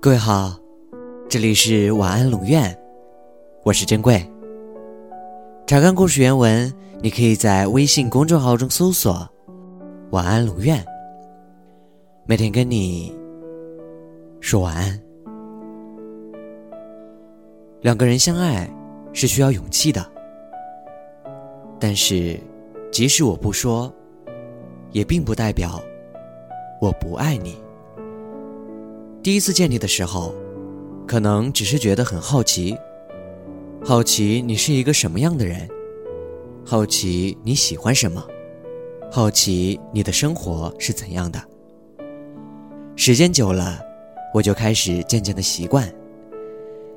各位好，这里是晚安龙院，我是珍贵。查看故事原文，你可以在微信公众号中搜索“晚安龙院”，每天跟你说晚安。两个人相爱是需要勇气的，但是即使我不说，也并不代表我不爱你。第一次见你的时候，可能只是觉得很好奇，好奇你是一个什么样的人，好奇你喜欢什么，好奇你的生活是怎样的。时间久了，我就开始渐渐的习惯，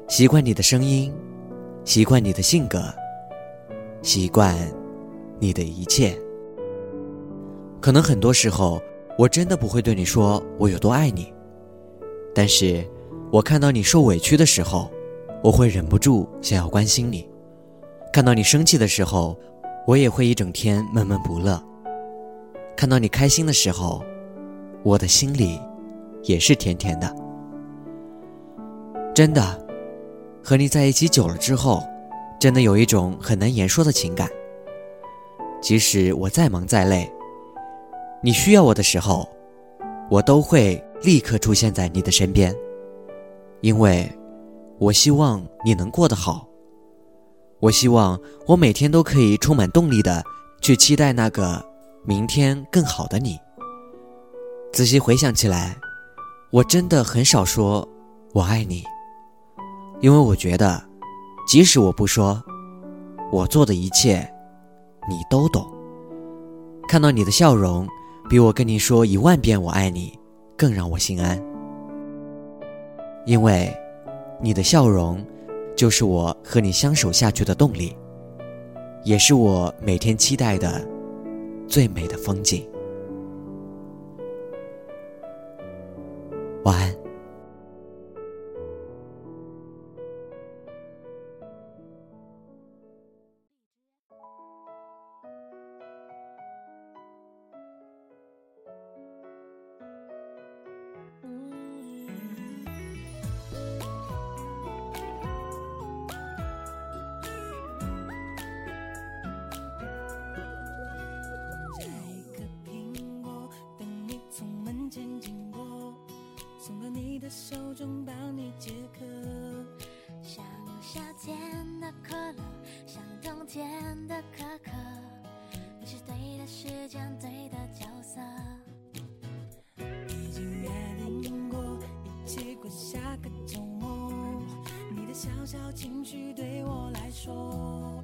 习惯你的声音，习惯你的性格，习惯你的一切。可能很多时候，我真的不会对你说我有多爱你。但是，我看到你受委屈的时候，我会忍不住想要关心你；看到你生气的时候，我也会一整天闷闷不乐；看到你开心的时候，我的心里也是甜甜的。真的，和你在一起久了之后，真的有一种很难言说的情感。即使我再忙再累，你需要我的时候，我都会。立刻出现在你的身边，因为，我希望你能过得好。我希望我每天都可以充满动力的去期待那个明天更好的你。仔细回想起来，我真的很少说“我爱你”，因为我觉得，即使我不说，我做的一切，你都懂。看到你的笑容，比我跟你说一万遍“我爱你”。更让我心安，因为你的笑容就是我和你相守下去的动力，也是我每天期待的最美的风景。前经过，送到你的手中帮你解渴，像夏天的可乐，像冬天的可可，你是对的时间，对的角色。已经约定过一起过下个周末，你的小小情绪对我来说，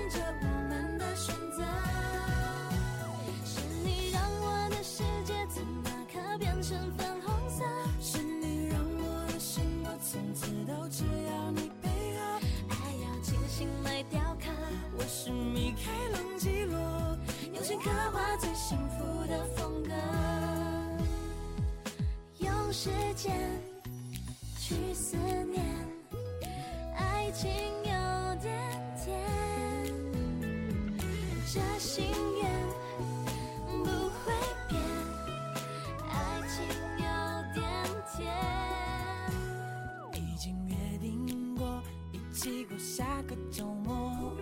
刻画最幸福的风格，用时间去思念，爱情有点甜，这心愿不会变，爱情有点甜。已经约定过一起过下个周末，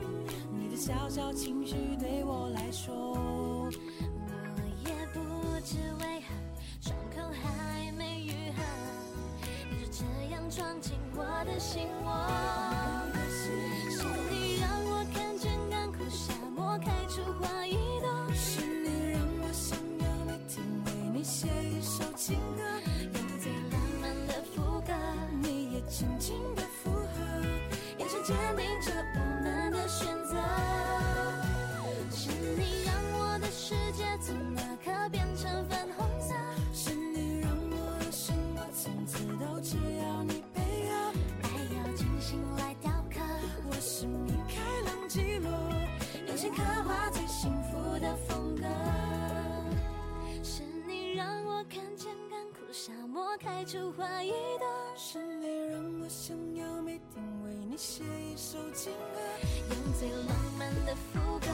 你的小小情绪对我来说。闯进我的心窝。开出花一朵。是你让我想要每天为你写一首情歌，用最浪漫的副歌，